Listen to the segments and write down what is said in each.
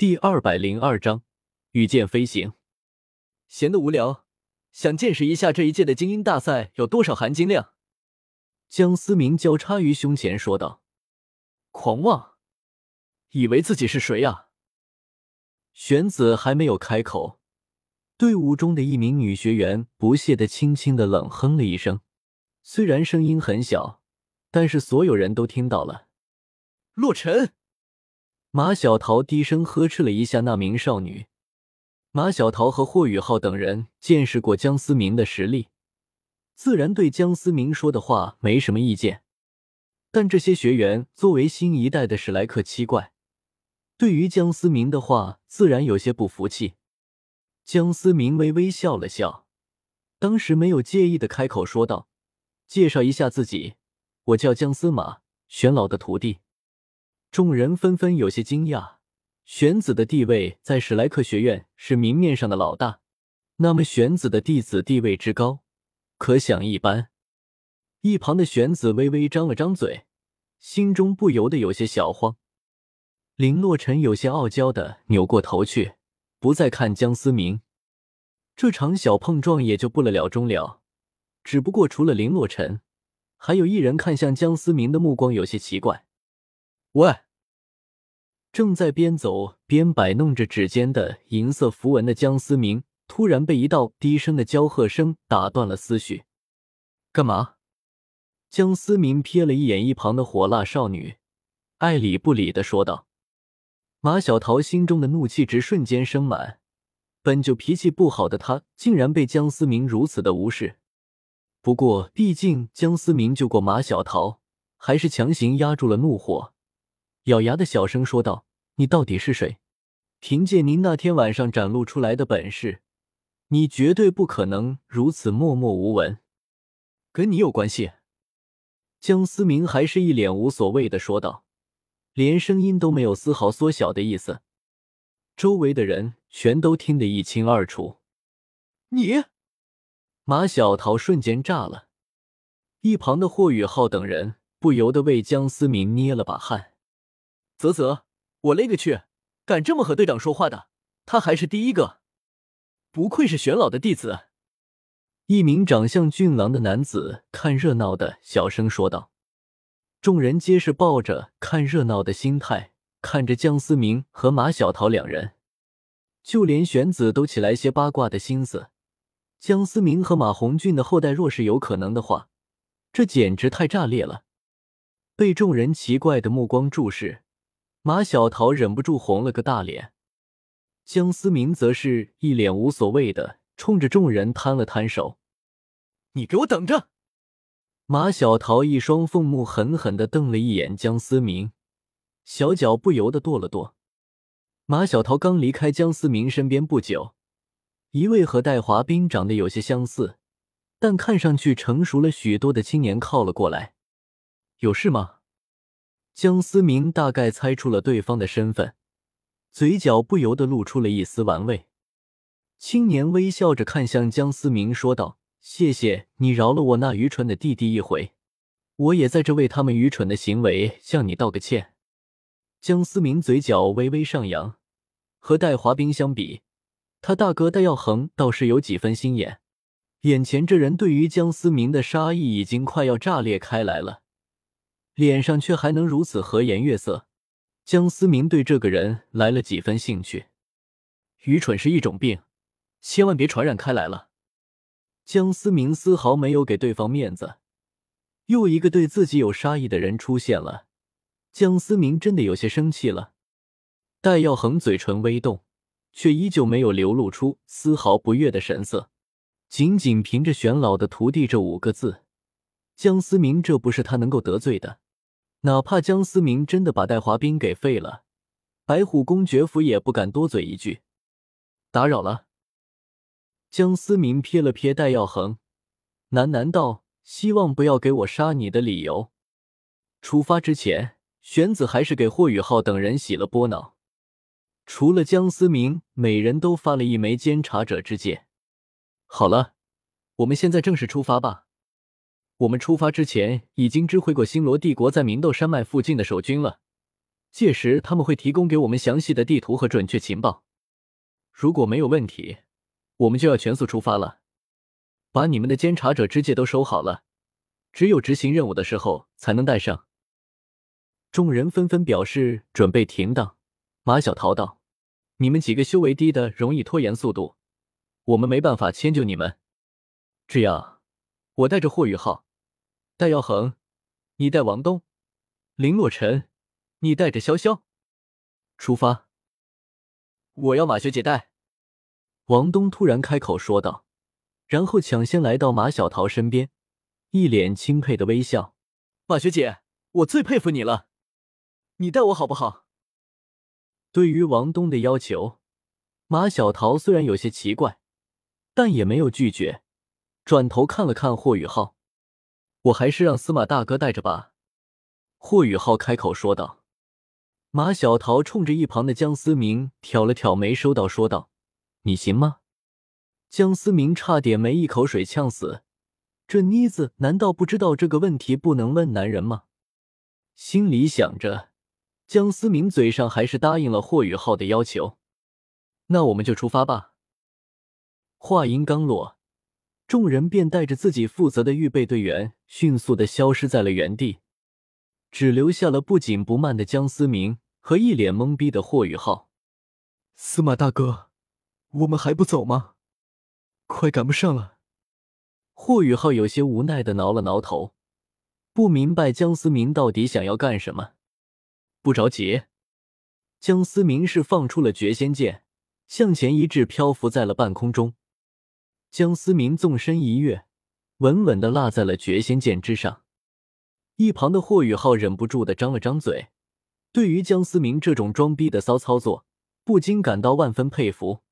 第二百零二章御剑飞行。闲得无聊，想见识一下这一届的精英大赛有多少含金量。江思明交叉于胸前说道：“狂妄，以为自己是谁啊？”玄子还没有开口，队伍中的一名女学员不屑的轻轻的冷哼了一声，虽然声音很小，但是所有人都听到了。洛尘。马小桃低声呵斥了一下那名少女。马小桃和霍雨浩等人见识过江思明的实力，自然对江思明说的话没什么意见。但这些学员作为新一代的史莱克七怪，对于江思明的话自然有些不服气。江思明微微笑了笑，当时没有介意的开口说道：“介绍一下自己，我叫江司马，玄老的徒弟。”众人纷纷有些惊讶，玄子的地位在史莱克学院是明面上的老大，那么玄子的弟子地位之高，可想一斑。一旁的玄子微微张了张嘴，心中不由得有些小慌。林洛尘有些傲娇的扭过头去，不再看江思明。这场小碰撞也就不了了终了。只不过除了林洛尘，还有一人看向江思明的目光有些奇怪。喂！正在边走边摆弄着指尖的银色符文的江思明，突然被一道低声的娇喝声打断了思绪。干嘛？江思明瞥了一眼一旁的火辣少女，爱理不理的说道。马小桃心中的怒气值瞬间升满，本就脾气不好的她，竟然被江思明如此的无视。不过，毕竟江思明救过马小桃，还是强行压住了怒火。咬牙的小声说道：“你到底是谁？凭借您那天晚上展露出来的本事，你绝对不可能如此默默无闻。跟你有关系？”江思明还是一脸无所谓的说道，连声音都没有丝毫缩小的意思。周围的人全都听得一清二楚。你，马小桃瞬间炸了，一旁的霍雨浩等人不由得为江思明捏了把汗。啧啧，我勒个去！敢这么和队长说话的，他还是第一个。不愧是玄老的弟子。一名长相俊朗的男子看热闹的小声说道。众人皆是抱着看热闹的心态看着江思明和马小桃两人，就连玄子都起来些八卦的心思。江思明和马红俊的后代若是有可能的话，这简直太炸裂了！被众人奇怪的目光注视。马小桃忍不住红了个大脸，江思明则是一脸无所谓的冲着众人摊了摊手：“你给我等着！”马小桃一双凤目狠狠的瞪了一眼江思明，小脚不由得跺了跺。马小桃刚离开江思明身边不久，一位和戴华斌长得有些相似，但看上去成熟了许多的青年靠了过来：“有事吗？”江思明大概猜出了对方的身份，嘴角不由得露出了一丝玩味。青年微笑着看向江思明，说道：“谢谢你饶了我那愚蠢的弟弟一回，我也在这为他们愚蠢的行为向你道个歉。”江思明嘴角微微上扬，和戴华斌相比，他大哥戴耀恒倒是有几分心眼。眼前这人对于江思明的杀意已经快要炸裂开来了。脸上却还能如此和颜悦色，江思明对这个人来了几分兴趣。愚蠢是一种病，千万别传染开来了。江思明丝毫没有给对方面子，又一个对自己有杀意的人出现了，江思明真的有些生气了。戴耀恒嘴唇微动，却依旧没有流露出丝毫不悦的神色，仅仅凭着“玄老的徒弟”这五个字，江思明这不是他能够得罪的。哪怕江思明真的把戴华斌给废了，白虎公爵府也不敢多嘴一句。打扰了。江思明瞥了瞥戴耀恒，喃喃道：“希望不要给我杀你的理由。”出发之前，玄子还是给霍雨浩等人洗了波脑。除了江思明，每人都发了一枚监察者之戒。好了，我们现在正式出发吧。我们出发之前已经知会过星罗帝国在明斗山脉附近的守军了，届时他们会提供给我们详细的地图和准确情报。如果没有问题，我们就要全速出发了。把你们的监察者之戒都收好了，只有执行任务的时候才能带上。众人纷纷表示准备停当。马小桃道：“你们几个修为低的，容易拖延速度，我们没办法迁就你们。这样，我带着霍雨浩，戴耀恒，你带王东，林洛尘，你带着潇潇，出发。我要马学姐带。”王东突然开口说道，然后抢先来到马小桃身边，一脸钦佩的微笑：“马学姐，我最佩服你了，你带我好不好？”对于王东的要求，马小桃虽然有些奇怪，但也没有拒绝，转头看了看霍雨浩：“我还是让司马大哥带着吧。”霍雨浩开口说道。马小桃冲着一旁的江思明挑了挑眉，收到说道：“你行吗？”江思明差点没一口水呛死，这妮子难道不知道这个问题不能问男人吗？心里想着。江思明嘴上还是答应了霍雨浩的要求，那我们就出发吧。话音刚落，众人便带着自己负责的预备队员迅速的消失在了原地，只留下了不紧不慢的江思明和一脸懵逼的霍雨浩。司马大哥，我们还不走吗？快赶不上了。霍雨浩有些无奈的挠了挠头，不明白江思明到底想要干什么。不着急，江思明是放出了绝仙剑，向前一掷，漂浮在了半空中。江思明纵身一跃，稳稳的落在了绝仙剑之上。一旁的霍雨浩忍不住的张了张嘴，对于江思明这种装逼的骚操作，不禁感到万分佩服。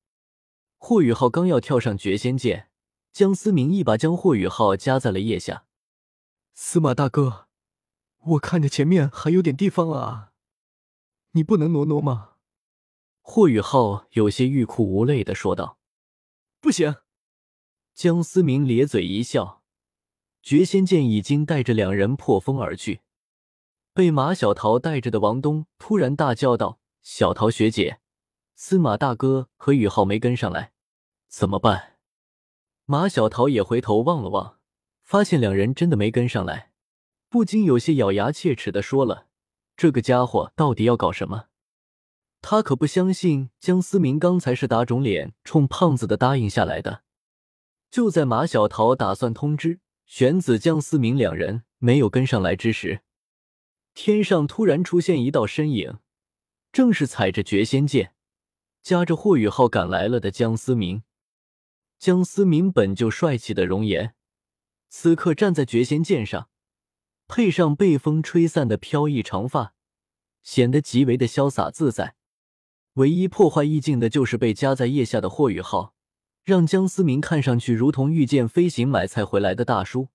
霍雨浩刚要跳上绝仙剑，江思明一把将霍雨浩夹在了腋下。司马大哥，我看着前面还有点地方啊。你不能挪挪吗？霍雨浩有些欲哭无泪的说道。不行。江思明咧嘴一笑，绝仙剑已经带着两人破风而去。被马小桃带着的王东突然大叫道：“小桃学姐，司马大哥和宇浩没跟上来，怎么办？”马小桃也回头望了望，发现两人真的没跟上来，不禁有些咬牙切齿的说了。这个家伙到底要搞什么？他可不相信江思明刚才是打肿脸冲胖子的答应下来的。就在马小桃打算通知玄子、江思明两人没有跟上来之时，天上突然出现一道身影，正是踩着绝仙剑、夹着霍雨浩赶来了的江思明。江思明本就帅气的容颜，此刻站在绝仙剑上。配上被风吹散的飘逸长发，显得极为的潇洒自在。唯一破坏意境的就是被夹在腋下的霍雨浩，让江思明看上去如同御剑飞行买菜回来的大叔。